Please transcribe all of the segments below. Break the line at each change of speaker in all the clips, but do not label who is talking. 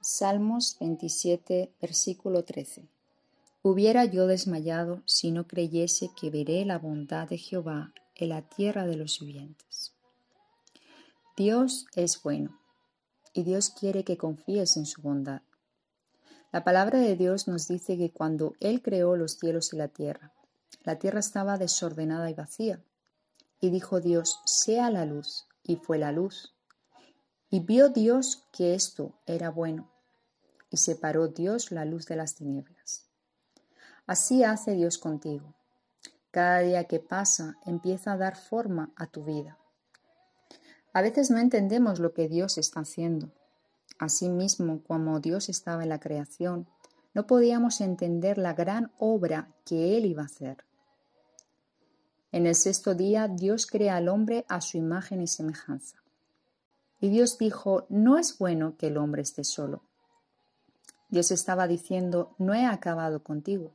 Salmos 27, versículo 13. Hubiera yo desmayado si no creyese que veré la bondad de Jehová en la tierra de los vivientes. Dios es bueno y Dios quiere que confíes en su bondad. La palabra de Dios nos dice que cuando Él creó los cielos y la tierra, la tierra estaba desordenada y vacía. Y dijo Dios, sea la luz, y fue la luz. Y vio Dios que esto era bueno, y separó Dios la luz de las tinieblas. Así hace Dios contigo. Cada día que pasa empieza a dar forma a tu vida. A veces no entendemos lo que Dios está haciendo. Asimismo, como Dios estaba en la creación, no podíamos entender la gran obra que Él iba a hacer. En el sexto día Dios crea al hombre a su imagen y semejanza. Y Dios dijo, no es bueno que el hombre esté solo. Dios estaba diciendo, no he acabado contigo.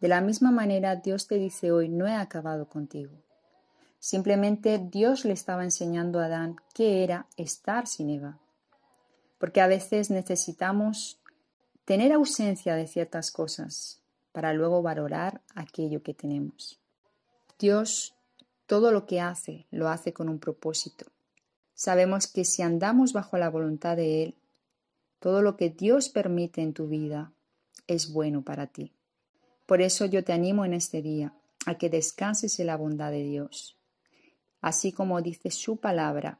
De la misma manera, Dios te dice hoy, no he acabado contigo. Simplemente Dios le estaba enseñando a Adán qué era estar sin Eva. Porque a veces necesitamos tener ausencia de ciertas cosas para luego valorar aquello que tenemos. Dios todo lo que hace lo hace con un propósito. Sabemos que si andamos bajo la voluntad de Él, todo lo que Dios permite en tu vida es bueno para ti. Por eso yo te animo en este día a que descanses en la bondad de Dios. Así como dice su palabra,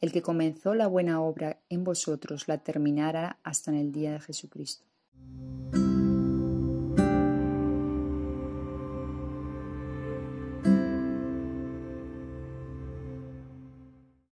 el que comenzó la buena obra en vosotros la terminará hasta en el día de Jesucristo.